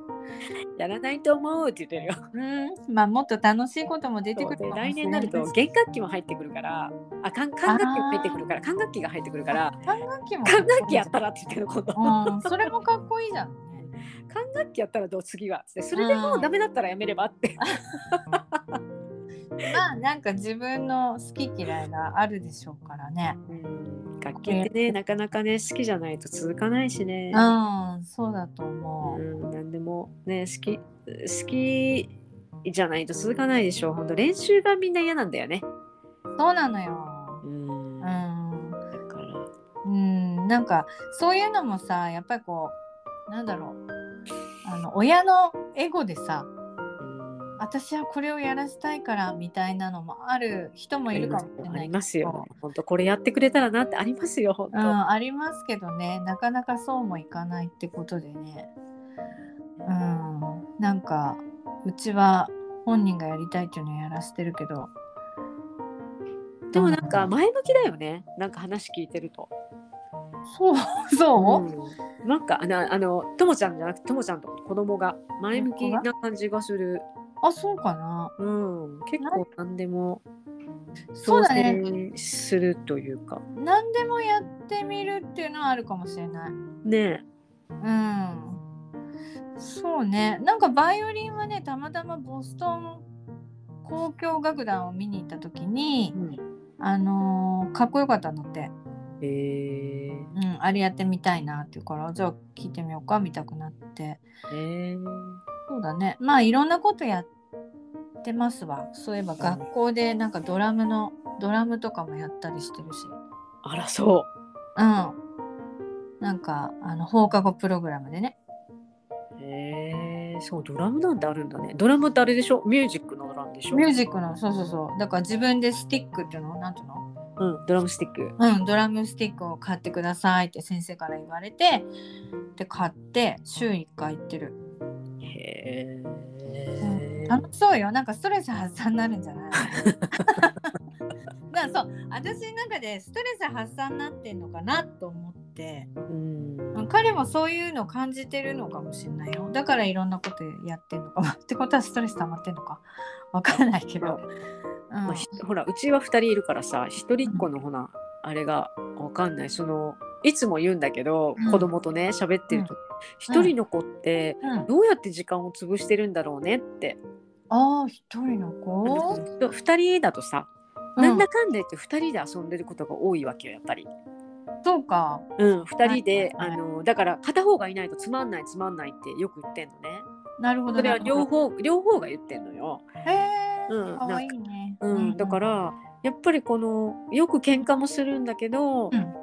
やらないと思うって言ってるよ。うん、まあもっと楽しいことも出てくる来年になると弦楽器も入ってくるから、あ管管楽器も入ってくるから、管楽器が入ってくるから、管楽器も管楽器やったらって言ってるの今度。うん、それもかっこいいじゃん、ね。管楽器やったらどう次は？ってそれでもうダメだったらやめればって。まあなんか自分の好き嫌いがあるでしょうからね。うん楽器ってねなかなかね好きじゃないと続かないしね。うん、そうだと思う。うん、なんでもね好き好きじゃないと続かないでしょう。本当練習がみんな嫌なんだよね。そうなのよ。うん。うだん、からうん、なんかそういうのもさ、やっぱりこうなんだろう。あの親のエゴでさ、うん私はこれをやらせたいからみたいなのもある人もいるかもしれないありますよ。本当これやってくれたらなってありますよ。本当。うん、ありますけどねなかなかそうもいかないってことでねうんなんかうちは本人がやりたいっていうのをやらせてるけどでもなんか前向きだよね。なんか話聞いてると。そう そう、うん。なんかあのあのともちゃんじゃなくてともちゃんと子供が前向きな感じがする。あそうかな。うん、結構何でもそうだね。挑戦するというか。何でもやってみるっていうのはあるかもしれない。ねうん。そうね。なんかバイオリンはねたまたまボストン交響楽団を見に行った時にえ。、うん、あのーかっこよかったんだってえうん、あれやってみたいなっていうからじゃあ聞いてみようか見たくなって。ー、えー、そうだね。まあいろんなことやってますわ。そういえば学校でなんかドラムのドラムとかもやったりしてるし。あらそう。ん。なんかあの放課後プログラムでね。う。えー、そうドラムなんてあるんだね。ドラムってあれでしょ？ミュージックのドラムでしょ？ミュージックのそうそうそう。だから自分でスティックっていうの？なんていうの？うん、ドラムスティック。うん、ドラムスティックを買ってくださいって先生から言われてで買って週1回行ってる。へえ。楽しそうよ。なんかストレス発散になるんじゃない？だそう私の中でストレス発散になってんのかなと思って。うん。うん彼もそういうのを感じてるのかもしれないよ。だからいろんなことやってんのかも。ってことはストレス溜まってんのか。わかんないけど、うんまあ、ひほらうちは2人いるからさ一人っ子のほな、あれがわかんない。そのいつも言うんだけど、うん。子供とね喋ってると一、人の子ってうん、どうやって時間を潰してるんだろうねって、ああ一人の子、2人だとさ、うん。なんだかんだ言って2人で遊んでることが多いわけよやっぱり。そうか。うん、2人で、はいあのだから片方がいないとつまんないつまんないってよく言ってんのね。なるほどそれは両方両方が言ってんのよ。へえうんかわいいね。うん、だからやっぱりこのよく喧嘩もするんだけど、うん。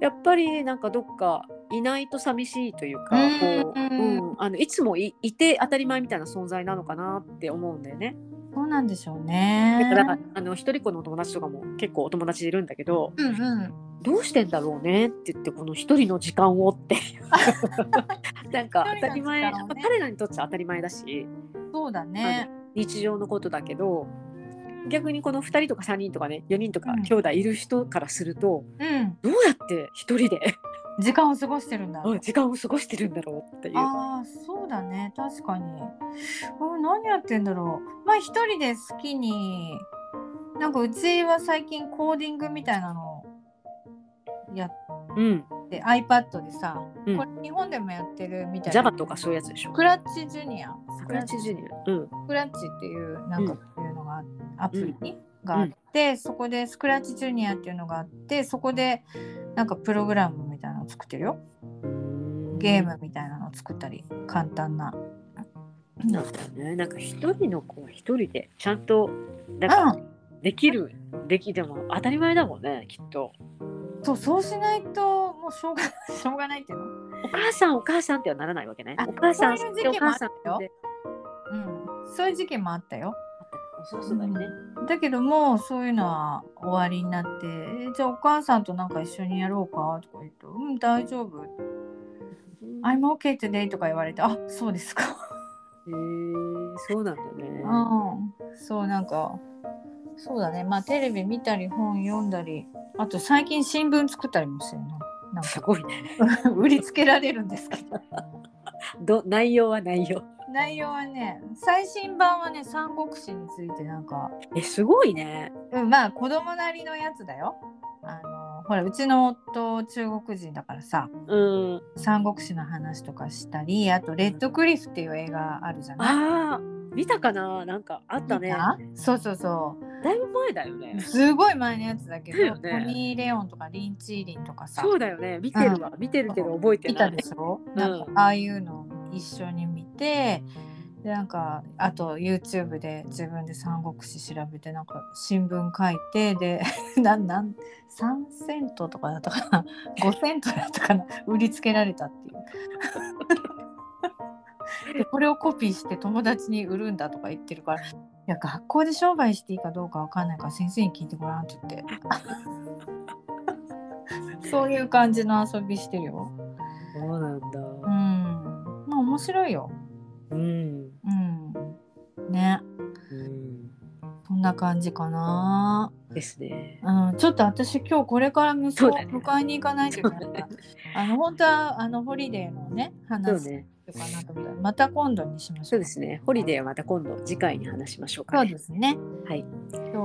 やっぱりなんかどっかいないと寂しいというか、うんこううん、あのいつもいいて当たり前みたいな存在なのかなって思うんだよね。そうなんでしょうね。だからあの一人っ子のお友達とかも結構お友達いるんだけどうんうん。どうしてんだろうねって言ってこの一人の時間をって。なんか当たり前、ねまあ彼らにとっては当たり前だし。そうだね日常のことだけど逆にこの2人とか3人とかね4人とかうん。兄弟いる人からすると、うん。どうやって一人で 時間を過ごしてるんだ。時間を過ごしてるんだろうっていう。ああそうだね。確かに。うん何やってんだろう。まあ一人で好きになんかうちは最近コーディングみたいなのをやっうん、て iPad でさ、うんこれ日本でもやってるみたいな Java とかそういうやつでしょ？クラッチジュニアクラッチジュニア。うん。スクラッチっていうなんかうんそういうのが、アプリがあって、そこでスクラッチジュニアっていうのがあってそこでなんかプログラムみたいなのを作ってるよゲームみたいなのを作ったり簡単な。なんだよね。なんか一人の子は一人でちゃんとなんかうんできる、できでも当たり前だもんねきっと。そうそうしないともうしょうが しょうがないっていうの、お母さんお母さんってはならないわけね。あ。お母さんそういう時期もあったよ。うん、そういう時期もあったよ。そうそうだよね。だけどもうそういうのは終わりになってえじゃあお母さんとなんか一緒にやろうかとか言うと「うん大丈夫」「I'm okay today」とか言われて「あそうですか」へえそうなんだね。うん、そうなんかそうだね。まあテレビ見たり本読んだりあと最近新聞作ったりもしてるのなんすかごいね。売りつけられるんですけどど内容は内容。内容はね最新版はね三国志についてなんか、えすごいね。うん、まあ子供なりのやつだよあのほらうちの夫中国人だからさうん。三国志の話とかしたりあと「レッドクリフ」っていう映画あるじゃないああ見たかな？なんかあったね。そうそうそうだいぶ前だよね。すごい前のやつだけど、ねトニー・レオンとかリン・チーリンとかさそうだよね。見てるわ。見てるけど覚えてない見たで。しょ、なんかああいうのを一緒に見てでなんかあと YouTube で自分で三国志調べてなんか新聞書いてで なんなん3セントとかだったかな？5セントだったかな？売りつけられたっていう。でこれをコピーして友達に売るんだとか言ってるからいや学校で商売していいかどうかわかんないから先生に聞いてごらんって言って そういう感じの遊びしてるよ。そうなんだ。うん。まあ面白いよ。うん。うん。ね。うん。そんな感じかな。ですね。うん。ちょっと私今日これから息子を迎えに行かないといけないから。あの本当はあのホリデーのねそう話すね。るかなと思ったらまた今度にしましょう。そうですね。ホリデーはまた今度次回に話しましょうか、そうね。ですね。はい。今日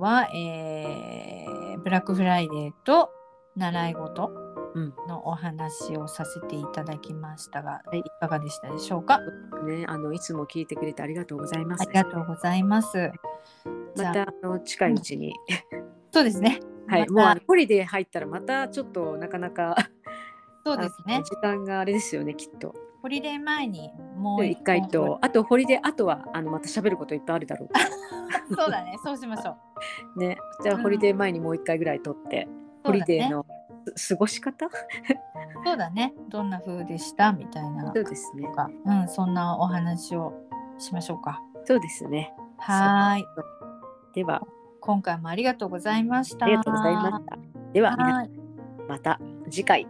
は、えーブラックフライデーと習い事うんのお話をさせていただきましたが、はいいかがでしたでしょうか？ね、あのいつも聞いてくれてありがとうございます。ありがとうございます。またあの近いうちに、そうですね。はい、またもうホリデー入ったらまたちょっとなかなかそうですね。時間があれですよねきっと。ホリデー前にもう一回とあとホリデーあとはあのまた喋ることいっぱいあるだろう そうだね。そうしましょう。ね。じゃあ、うんホリデー前にもう一回ぐらい撮って、ねホリデーのす過ごし方？そうだね。どんな風でした？みたいなそうですねうん、そんなお話をしましょうか。そうですね。はーい。では、今回もありがとうございました。ありがとうございました。では。また次回。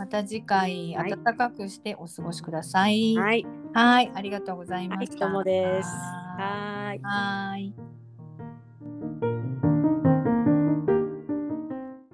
また次回はい暖かくしてお過ごしください。はい。はい、ありがとうございまはい、した。どうもです。はい。ーい。